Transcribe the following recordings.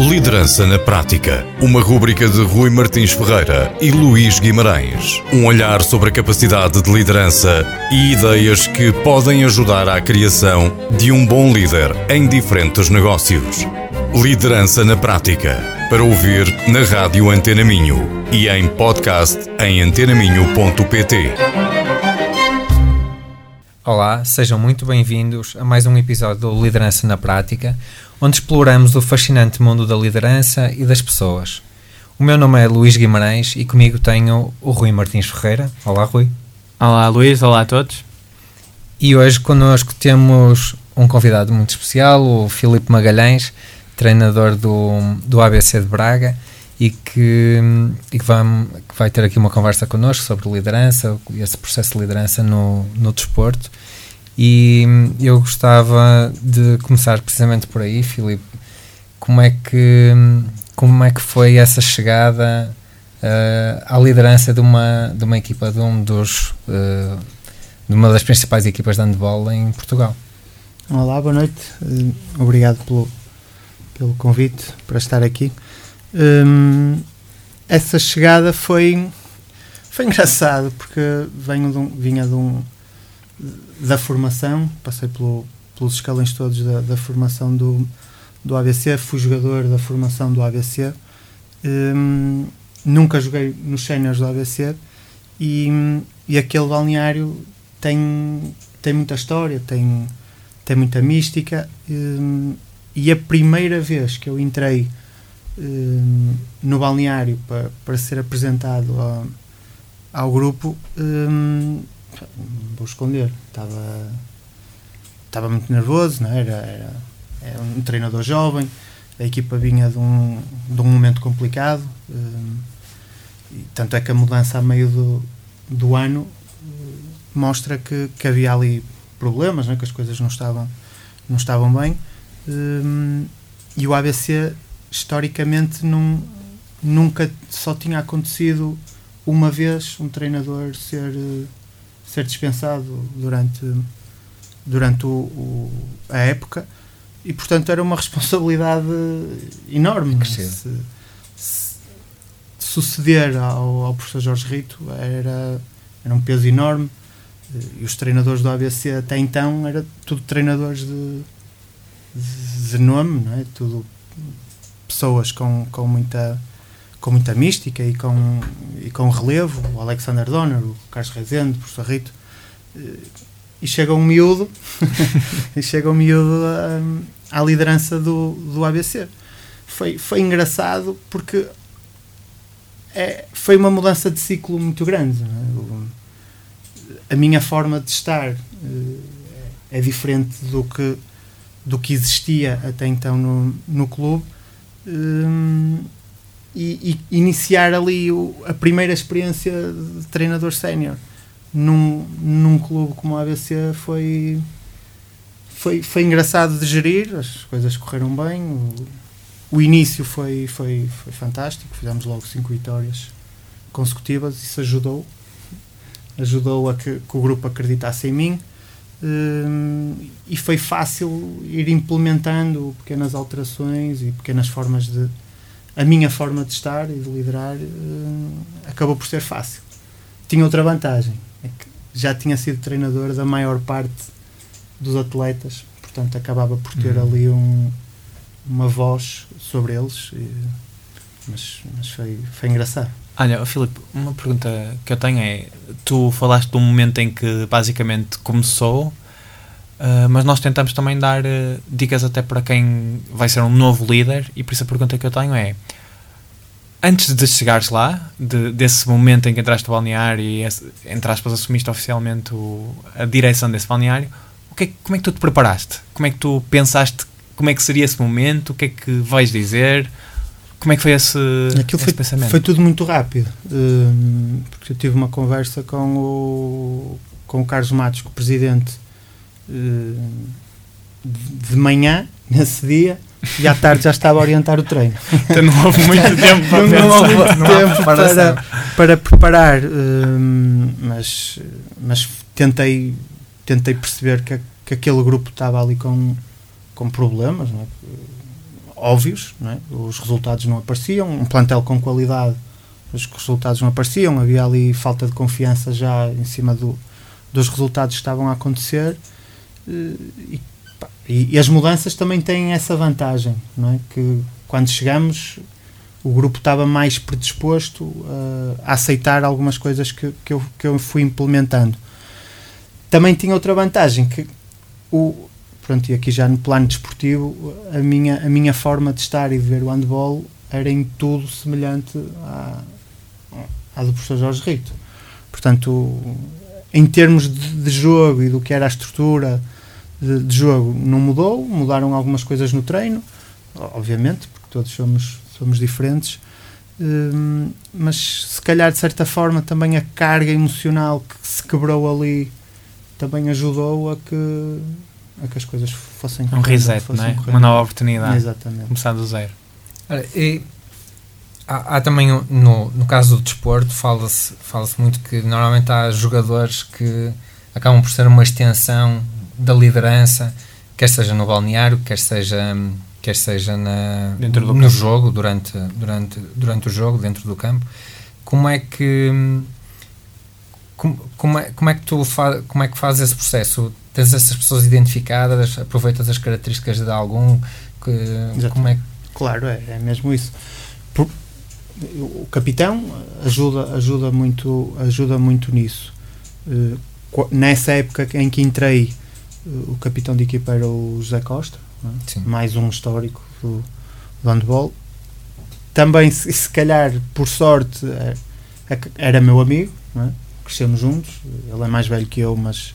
Liderança na Prática. Uma rúbrica de Rui Martins Ferreira e Luís Guimarães. Um olhar sobre a capacidade de liderança e ideias que podem ajudar à criação de um bom líder em diferentes negócios. Liderança na Prática. Para ouvir na Rádio Antena Minho e em podcast em antenaminho.pt. Olá, sejam muito bem-vindos a mais um episódio do Liderança na Prática, onde exploramos o fascinante mundo da liderança e das pessoas. O meu nome é Luís Guimarães e comigo tenho o Rui Martins Ferreira. Olá, Rui. Olá, Luís. Olá a todos. E hoje connosco temos um convidado muito especial, o Filipe Magalhães, treinador do, do ABC de Braga e que, e que, vai, que vai ter aqui uma conversa connosco sobre liderança, esse processo de liderança no, no desporto. E eu gostava de começar precisamente por aí, Filipe. Como é que, como é que foi essa chegada uh, à liderança de uma, de uma equipa, de, um dos, uh, de uma das principais equipas de handball em Portugal? Olá, boa noite. Uh, obrigado pelo, pelo convite para estar aqui. Um, essa chegada foi foi engraçado porque venho de um, vinha de um da formação passei pelo, pelos escalões todos da, da, formação do, do ABC fui jogador da formação do ABC um, nunca joguei nos séniores do ABC e, e aquele balneário tem tem muita história tem tem muita mística. Um, e a primeira vez que eu entrei um, no balneário para, para ser apresentado ao, grupo, um, vou esconder, estava, estava muito nervoso, não é? era, era, era um treinador jovem, a equipa vinha de um, de um momento complicado, um, e tanto é que a mudança a meio do, do ano mostra que, que havia ali problemas, é? que as coisas não estavam, não estavam bem. E o ABC historicamente num, nunca só tinha acontecido uma vez um treinador ser ser dispensado durante durante o, o, a época. E portanto era uma responsabilidade enorme é? se, se, suceder ao, ao professor Jorge Rito. Era era um peso enorme. E os treinadores do ABC até então era tudo treinadores de, de, de nome não é? Tudo pessoas com, com muita com muita mística e com, e com relevo, o Alexander Donner, o Carlos Rezende, o professor Rito, eh, e chega um miúdo, e chega um miúdo à, à liderança do, do ABC. Foi, foi engraçado porque é, foi uma mudança de ciclo muito grande. É? A minha forma de estar eh, é diferente do que, do que existia até então no, no clube um, e, e, iniciar ali o, a primeira experiência de treinador sénior num, num clube como a ABC foi, foi, foi engraçado de gerir, as coisas correram bem, o, o início foi, foi, foi fantástico, fizemos logo cinco vitórias consecutivas, isso ajudou, ajudou a que, que o grupo acreditasse em mim e foi fácil ir implementando pequenas alterações e pequenas formas de a minha forma de estar e de liderar acabou por ser fácil tinha outra vantagem é que já tinha sido treinador da maior parte dos atletas portanto acabava por ter uhum. ali um, uma voz sobre eles e, mas, mas foi, foi engraçado Olha, Filipe, uma pergunta que eu tenho é: tu falaste de um momento em que basicamente começou, uh, mas nós tentamos também dar uh, dicas até para quem vai ser um novo líder, e por isso a pergunta que eu tenho é: antes de chegares lá, de, desse momento em que entraste no balneário e, entre aspas, assumiste oficialmente o, a direção desse balneário, o que é, como é que tu te preparaste? Como é que tu pensaste? Como é que seria esse momento? O que é que vais dizer? Como é que foi esse, Aquilo esse foi, pensamento? Foi tudo muito rápido, um, porque eu tive uma conversa com o, com o Carlos Matos, com o presidente, um, de manhã, nesse dia, e à tarde já estava a orientar o treino. Então não houve muito tempo para, não, não houve muito tempo para, para preparar, um, mas, mas tentei, tentei perceber que, que aquele grupo estava ali com, com problemas, não é? Óbvios, é? os resultados não apareciam, um plantel com qualidade, os resultados não apareciam, havia ali falta de confiança já em cima do, dos resultados que estavam a acontecer eh, e, e, e, as mudanças também têm essa vantagem, é? que quando chegamos o grupo estava mais predisposto uh, a aceitar algumas coisas que, que, eu, que eu fui implementando. Também tinha outra vantagem, que o, pronto, e aqui já no plano desportivo, a minha, a minha forma de estar e de ver o handball era em tudo semelhante à, à do professor Jorge Rito. Portanto, em termos de, de jogo e do que era a estrutura de, de, jogo, não mudou, mudaram algumas coisas no treino, obviamente, porque todos somos, somos diferentes, hum, mas se calhar de certa forma também a carga emocional que se quebrou ali também ajudou a que a que as coisas fossem um reset, fossem não é? uma nova oportunidade, Exatamente. começar do zero. E há, há, também no, no caso do desporto fala-se fala muito que normalmente há jogadores que acabam por ser uma extensão da liderança, quer seja no balneário, quer seja quer seja na, dentro do no campo. jogo durante durante durante o jogo dentro do campo. Como é que como, como, é, como é que tu fa, como é que fazes esse processo? Tens essas pessoas identificadas, aproveitas as características de algum que, como é Claro, é, é mesmo isso. Por, o capitão ajuda ajuda muito ajuda muito nisso. Uh, nessa época em que entrei, uh, o capitão de equipa era o José Costa, é? mais um histórico do, do handball. Também, se, se calhar, por sorte, é, é era meu amigo, é? crescemos juntos. Ele é mais velho que eu, mas,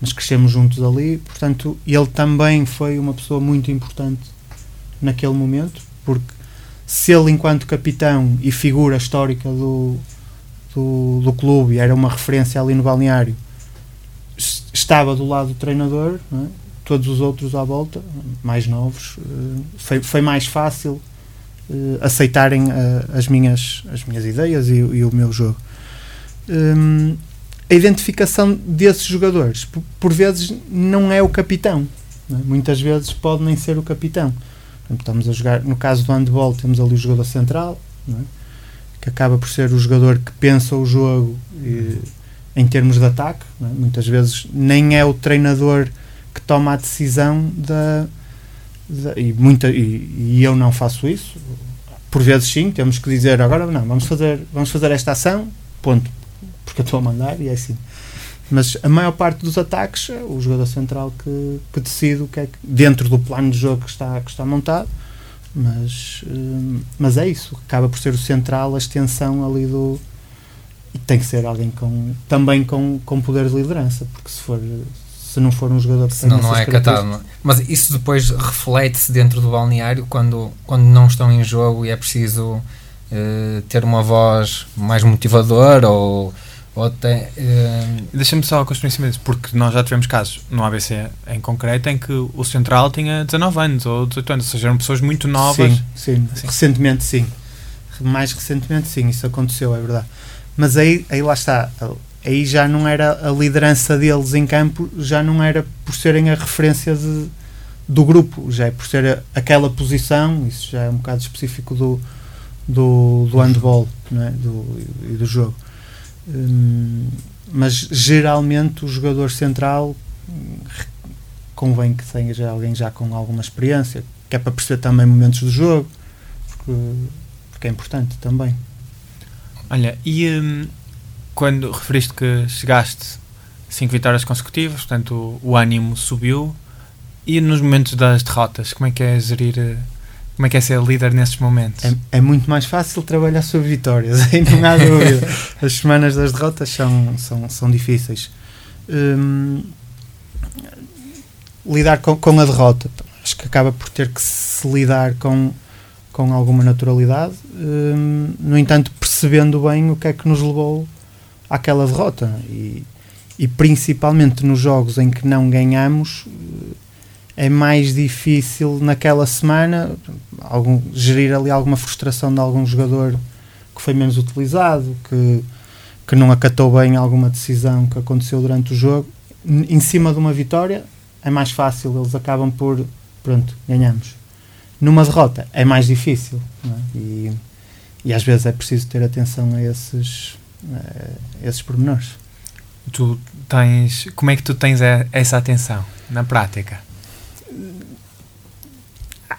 mas crescemos juntos ali. Portanto, ele também foi uma pessoa muito importante naquele momento, porque se ele, enquanto capitão e figura histórica do, do, do clube, era uma referência ali no balneário, estava do lado do treinador, é? todos os outros à volta, mais novos, eh, foi, foi mais fácil uh, aceitarem uh, as, minhas, as minhas ideias e, e o meu jogo um, a identificação desses jogadores. Por, por, vezes não é o capitão, é? muitas vezes pode nem ser o capitão. Estamos a jogar, no caso do handball, temos ali o jogador central, é? que acaba por ser o jogador que pensa o jogo e, em termos de ataque. É? Muitas vezes nem é o treinador que toma a decisão da. da e, muita, e, e eu não faço isso. Por vezes sim, temos que dizer agora não, vamos fazer, vamos fazer esta ação, ponto porque eu estou a mandar e é assim. Mas a maior parte dos ataques é o jogador central que, que decide o que é que, dentro do plano de jogo que está, que está montado. Mas, hum, mas é isso, acaba por ser o central, a extensão ali do. E tem que ser alguém com, também com, com poder de liderança, porque se for se não for um jogador que Senão não é catado. Mas isso depois reflete-se dentro do balneário quando, quando não estão em jogo e é preciso uh, ter uma voz mais motivadora ou até, uh... Deixa-me só construir em cima disso, porque nós já tivemos casos no ABC em concreto em que o central tinha 19 anos ou 18 anos, ou seja, eram pessoas muito novas. Sim, sim. sim. recentemente sim. Mais recentemente sim, isso aconteceu, é verdade. Mas aí, aí lá está, aí já não era a liderança deles em campo, já não era por serem a referência de, do grupo, já é por ser a, aquela posição, isso já é um bocado específico do, do, do handball não é? do, e do jogo. Hum, mas geralmente o jogador central convém que tenha já alguém já com alguma experiência, que é para perceber também momentos do jogo, porque, porque é importante também. Olha, e hum, quando referiste que chegaste cinco vitórias consecutivas, portanto o, o ânimo subiu, e nos momentos das derrotas, como é que é gerir como é que é ser líder nesses momentos? É, é muito mais fácil trabalhar sobre vitórias, aí não há dúvida. As semanas das derrotas são, são, são difíceis. Hum, lidar com, com a derrota, acho que acaba por ter que se lidar com, com alguma naturalidade, hum, no entanto, percebendo bem o que é que nos levou àquela derrota. E, e principalmente nos jogos em que não ganhamos é mais difícil naquela semana algum, gerir ali alguma frustração de algum jogador que foi menos utilizado, que, que não acatou bem alguma decisão que aconteceu durante o jogo. Em cima de uma vitória é mais fácil, eles acabam por pronto, ganhamos. numa derrota é mais difícil é? e, e às vezes é preciso ter atenção a esses, a esses pormenores. Tu tens, como é que tu tens essa atenção na prática?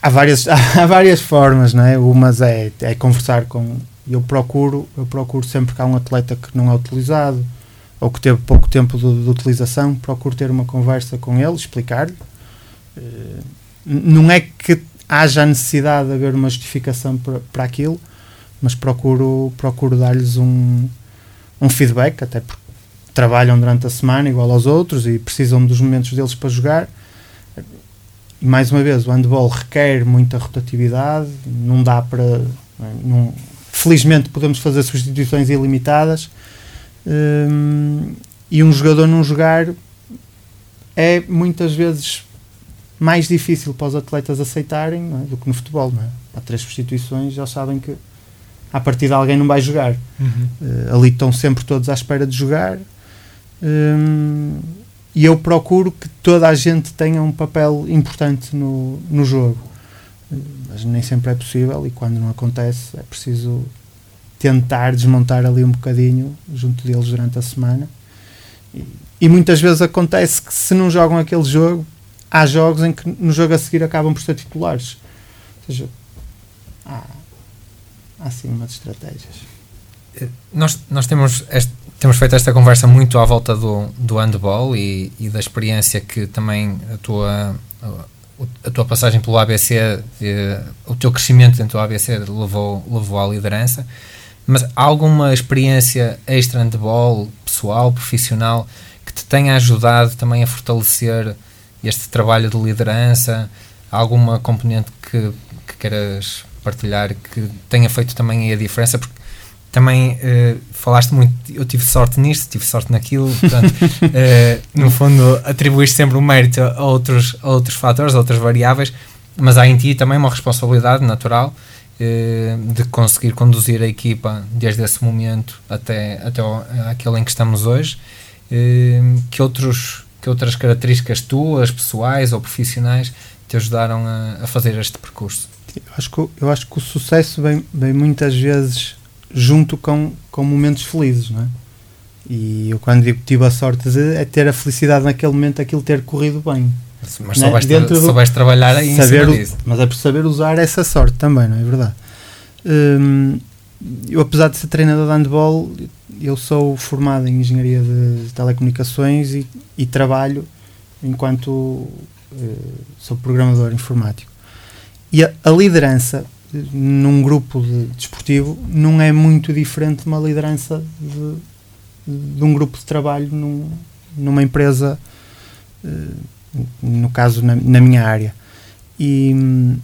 Há várias, há várias formas, não é? Umas é, é conversar com. Eu procuro, eu procuro sempre que há um atleta que não é utilizado ou que teve pouco tempo de, de utilização, procuro ter uma conversa com ele, explicar-lhe. Uh, não é que haja necessidade de haver uma justificação para, para aquilo, mas procuro, procuro dar-lhes um, um feedback, até porque trabalham durante a semana igual aos outros e precisam dos momentos deles para jogar. Mais uma vez, o handball requer muita rotatividade, não dá para. Não, felizmente podemos fazer substituições ilimitadas hum, e um jogador não jogar é muitas vezes mais difícil para os atletas aceitarem é? do que no futebol. Não é? Há três substituições, já sabem que a partir de alguém não vai jogar. Uhum. Uh, ali estão sempre todos à espera de jogar. Um, e eu procuro que toda a gente tenha um papel importante no, no jogo. Mas nem sempre é possível e quando não acontece é preciso tentar desmontar ali um bocadinho junto deles durante a semana. E, e muitas vezes acontece que se não jogam aquele jogo, há jogos em que no jogo a seguir acabam por ser titulares. Ou seja, há, há assim umas estratégias. Eh, nós, nós temos, este, temos feito esta conversa muito à volta do, do handball e, e da experiência que também a tua, a, tua passagem pelo ABC, eh, o teu crescimento dentro do ABC levou, levou à liderança. Mas há alguma experiência extra handball, pessoal, profissional, que te tenha ajudado também a fortalecer este trabalho de liderança? Alguma componente que, que queiras partilhar que tenha feito também a diferença? Porque também uh, falaste muito, eu tive sorte nisto, tive sorte naquilo, portanto, uh, no fundo atribuíste sempre o mérito a outros, a outros fatores, a outras variáveis, mas há em ti também uma responsabilidade natural uh, de conseguir conduzir a equipa desde esse momento até, até o, aquele em que estamos hoje. que outros que outras características tuas, pessoais ou profissionais, te ajudaram a, a fazer este percurso? Eu acho que, eu acho que o sucesso vem, vem muitas vezes junto com, com momentos felizes, não é? E eu quando digo que tive a sorte de é ter a felicidade naquele momento aquilo ter corrido bem. Mas né? soubeste, Dentro do, soubeste trabalhar aí saber, Mas é por saber usar essa sorte também, não é verdade? Hum, eu apesar de ser treinador de handball, eu sou formado em engenharia de telecomunicações e, e trabalho enquanto uh, sou programador informático. E a, a, liderança num grupo de, desportivo não é muito diferente de uma liderança de, de um grupo de trabalho num, numa empresa, uh, no caso na, na, minha área. E hum,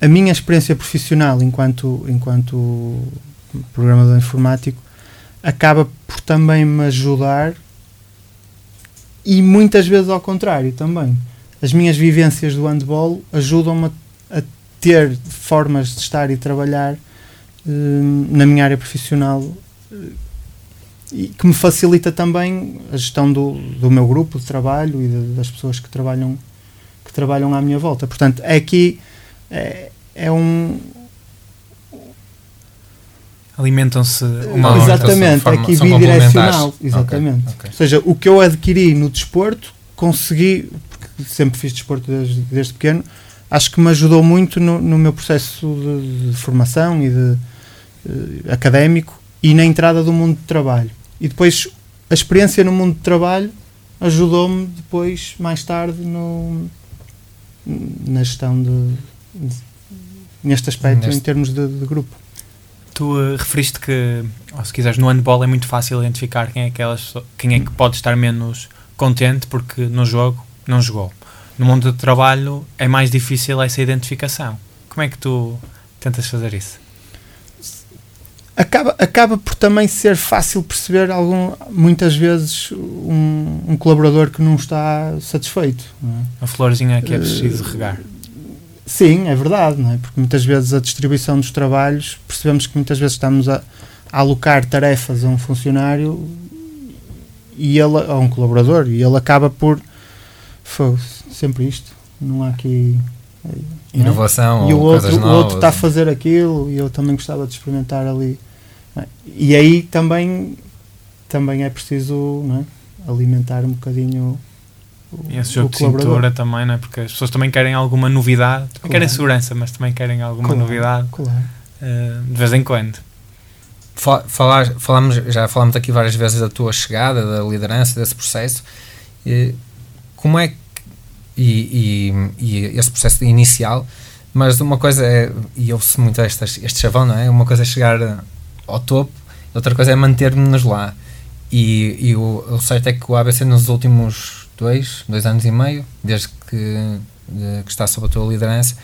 a minha experiência profissional enquanto, enquanto programador informático acaba por também me ajudar e muitas vezes ao contrário também. As minhas vivências do handball ajudam-me a, a, ter formas de estar e trabalhar hum, na minha área profissional eh, e que me facilita também a gestão do, do meu grupo de trabalho e de, das pessoas que trabalham que trabalham à minha volta. Portanto, é aqui é, é um, alimentam-se uma exatamente forma, aqui bidirecional exatamente okay, okay. ou seja o que eu adquiri no desporto consegui porque sempre fiz desporto desde, desde pequeno acho que me ajudou muito no, no meu processo de, de, formação e de uh, académico e na entrada do mundo de trabalho e depois a experiência no mundo de trabalho ajudou-me depois mais tarde no na gestão de, de neste aspecto neste. em termos de, de grupo Tu uh, referiste que, ou se quiseres, no handball é muito fácil identificar quem é, aquelas, quem é que pode estar menos contente porque no jogo não jogou. No mundo do trabalho é mais difícil essa identificação. Como é que tu tentas fazer isso? Acaba, acaba por também ser fácil perceber algum, muitas vezes um, um colaborador que não está satisfeito. Não é? A florzinha que é preciso uh, regar. Sim, é verdade, não é? Porque muitas vezes a distribuição dos trabalhos, percebemos que muitas vezes estamos a, a alocar tarefas a um funcionário e ele, a um colaborador e ele acaba por sempre isto, não há aqui E, não é? Inovação e o ou outro, coisas o outro está a fazer aquilo e eu também gostava de experimentar ali. é? E aí também, também é preciso não é? alimentar um bocadinho o, E esse jogo de cintura também, não é? Porque as pessoas também querem alguma novidade. Também querem Claro. segurança, mas também querem alguma Claro. novidade Claro. eh, de vez em quando. Fa- falar, falamos, já falamos aqui várias vezes da tua chegada, da liderança, desse processo. Eh, Como é que. E, e, e esse processo inicial, mas uma coisa é. E ouve-se muito estas, este chavão, não é? Uma coisa é chegar ao topo, outra coisa é manter-nos lá. E, e o, o certo é que o ABC nos últimos dois, dois anos e meio, desde que, de- que está sob a tua liderança,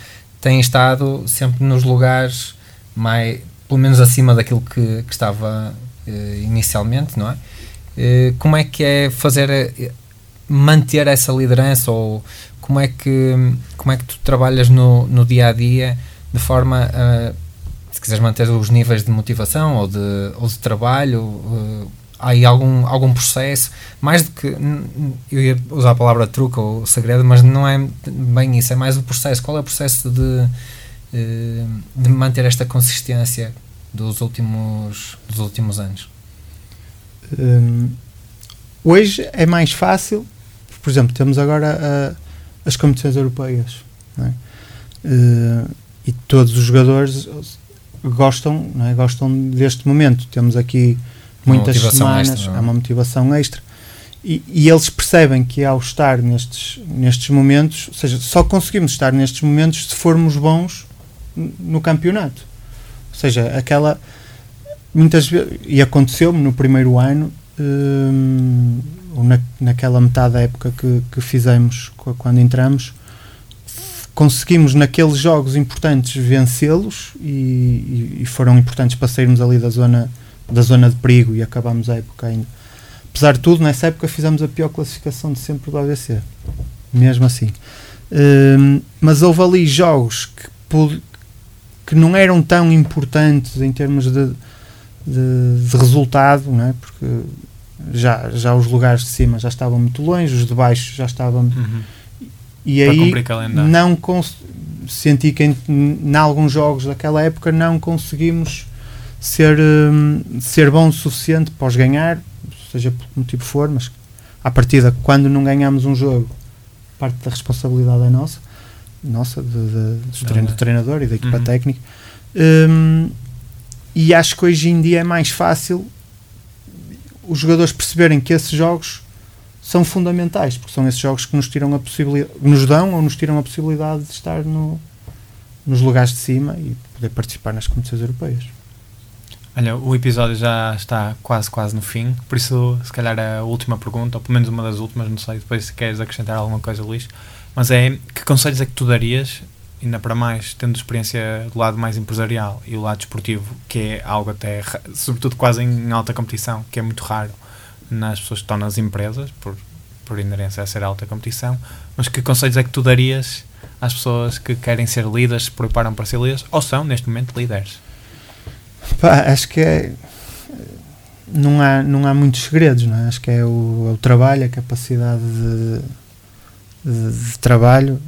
tem estado sempre nos lugares mais, pelo menos acima daquilo que, que estava eh, inicialmente, não é? Eh, como é que é fazer eh, manter essa liderança ou como é que como é que tu trabalhas no, no dia a dia de forma a se quiseres manter os níveis de motivação ou de, ou de trabalho eh, há aí algum, algum processo? Mais do que eu ia usar a palavra truque ou segredo mas não é bem isso, é mais o processo. Qual é o processo de eh, de manter esta consistência dos últimos dos últimos anos? Hum, hoje é mais fácil, por exemplo, temos agora a- as competições europeias é? Eh, e todos os jogadores gostam, é? gostam deste momento. Temos aqui muitas semanas, extra, é? há uma motivação extra. E, e eles percebem que ao estar nestes, nestes momentos, ou seja, só conseguimos estar nestes momentos se formos bons no campeonato. Ou seja, aquela. Muitas vezes. E aconteceu-me no primeiro ano, hum, ou na, naquela metade da época que, que fizemos qu- quando entramos, conseguimos naqueles jogos importantes vencê-los e, e- foram importantes para sairmos ali da zona, da zona de perigo e acabámos a época ainda. Apesar de tudo, nessa época fizemos a pior classificação de sempre do ABC. Mesmo assim. Hum, mas houve ali jogos que, que não eram tão importantes em termos de, de, de resultado, não é? porque já, já os lugares de cima já estavam muito longe, os de baixo já estavam. Uhum. E Para aí não senti que em, em alguns jogos daquela época não conseguimos ser, hum, ser bom o suficiente para os ganhar, seja por que motivo for, mas à partida, quando não ganhamos um jogo, parte da responsabilidade é nossa, nossa, de, de- do, treino- do treinador e da equipa Uhum. técnica. Hum, e acho que hoje em dia é mais fácil os jogadores perceberem que esses jogos são fundamentais, porque são esses jogos que nos tiram a possibilidade, nos dão ou nos tiram a possibilidade de estar no, nos lugares de cima e poder participar nas competições europeias. Olha, o episódio já está quase, quase no fim, por isso, se calhar, a última pergunta, ou pelo menos uma das últimas, não sei, depois se queres acrescentar alguma coisa, Luís, mas é que conselhos é que tu darias, ainda para mais, tendo experiência do lado mais empresarial e o lado desportivo, que é algo até, sobretudo quase em alta competição, que é muito raro nas pessoas que estão nas empresas, por, por inerência a ser alta competição, mas que conselhos é que tu darias às pessoas que querem ser líderes, se preparam para ser líderes, ou são, neste momento, líderes? Pá, acho que é. Não há, não há muitos segredos, não é? Acho que é o, é o trabalho, a capacidade de, de- de trabalho.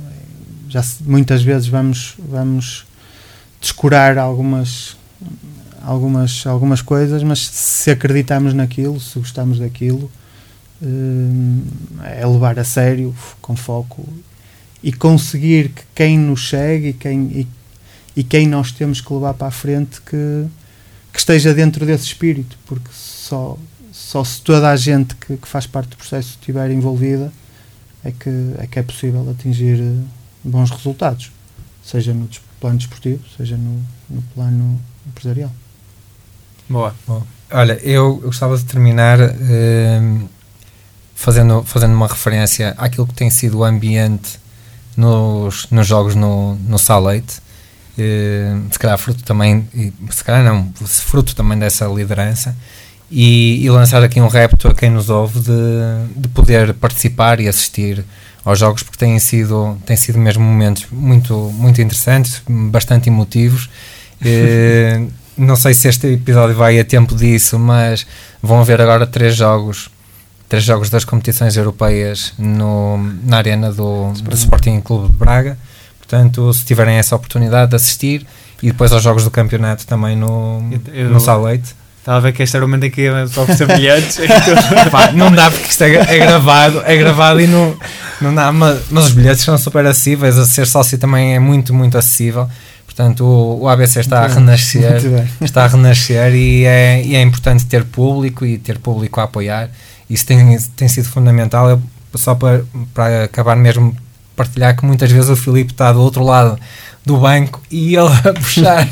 Já muitas vezes vamos, vamos descurar algumas, algumas, algumas coisas, mas se acreditamos naquilo, se gostamos daquilo, hum, é levar a sério, com foco e conseguir que quem nos segue e quem, e, e quem nós temos que levar para a frente que, que esteja dentro desse espírito, porque só, só se toda a gente que, que faz parte do processo estiver envolvida é que é, que é possível atingir eh, bons resultados, seja no plano desportivo, seja no, no plano empresarial. Boa. Olha, eu, eu gostava de terminar ehm, fazendo, fazendo uma referência àquilo que tem sido o ambiente nos, nos jogos no, no Salete. Ehm, se calhar fruto também, e se calhar não, fruto também dessa liderança. E, e lançar aqui um repto a quem nos ouve de, de poder participar e assistir aos jogos porque têm sido, têm sido mesmo momentos muito, muito interessantes, bastante emotivos. Eh, não sei se este episódio vai a tempo disso, mas vão haver agora três jogos, três jogos das competições europeias no, na arena do, do Sporting Clube de Braga. Portanto, Portanto, se tiverem essa oportunidade de assistir e depois aos jogos do campeonato também no, Eu- no Salete. Estava a ver que este era o momento em que ia só oferecer bilhetes. Pá, não dá porque isto é, é gravado, é gravado e não, não dá, mas, mas os bilhetes são super acessíveis, a ser sócio também é muito, muito acessível. Portanto, o, o ABC está a Muito renascer, está a renascer e é, e é importante ter público e ter público a apoiar. Isso tem, tem sido fundamental. Eu, só para, para acabar mesmo, partilhar que muitas vezes o Filipe está do outro lado do banco e ele a puxar,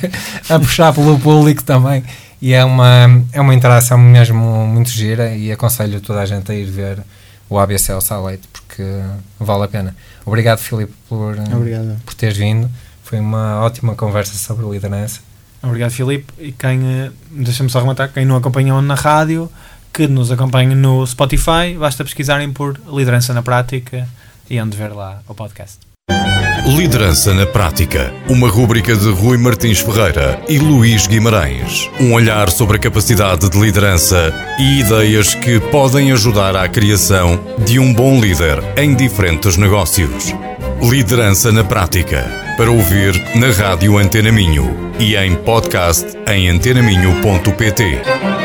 a puxar pelo público também. E é uma, é uma interação mesmo muito gira e aconselho toda a gente a ir ver o ABC ao Salete porque vale a pena. Obrigado, Filipe, por, Obrigado. por teres vindo. Foi uma ótima conversa sobre liderança. Obrigado, Filipe. E quem, eh, deixa-me só rematar, quem não acompanhou na rádio, que nos acompanhe no Spotify, basta pesquisarem por Liderança na Prática e onde ver lá o podcast. Liderança na Prática. Uma rúbrica de Rui Martins Ferreira e Luís Guimarães. Um olhar sobre a capacidade de liderança e ideias que podem ajudar à criação de um bom líder em diferentes negócios. Liderança na Prática. Para ouvir na Rádio Antena Minho e em podcast em antenaminho.pt.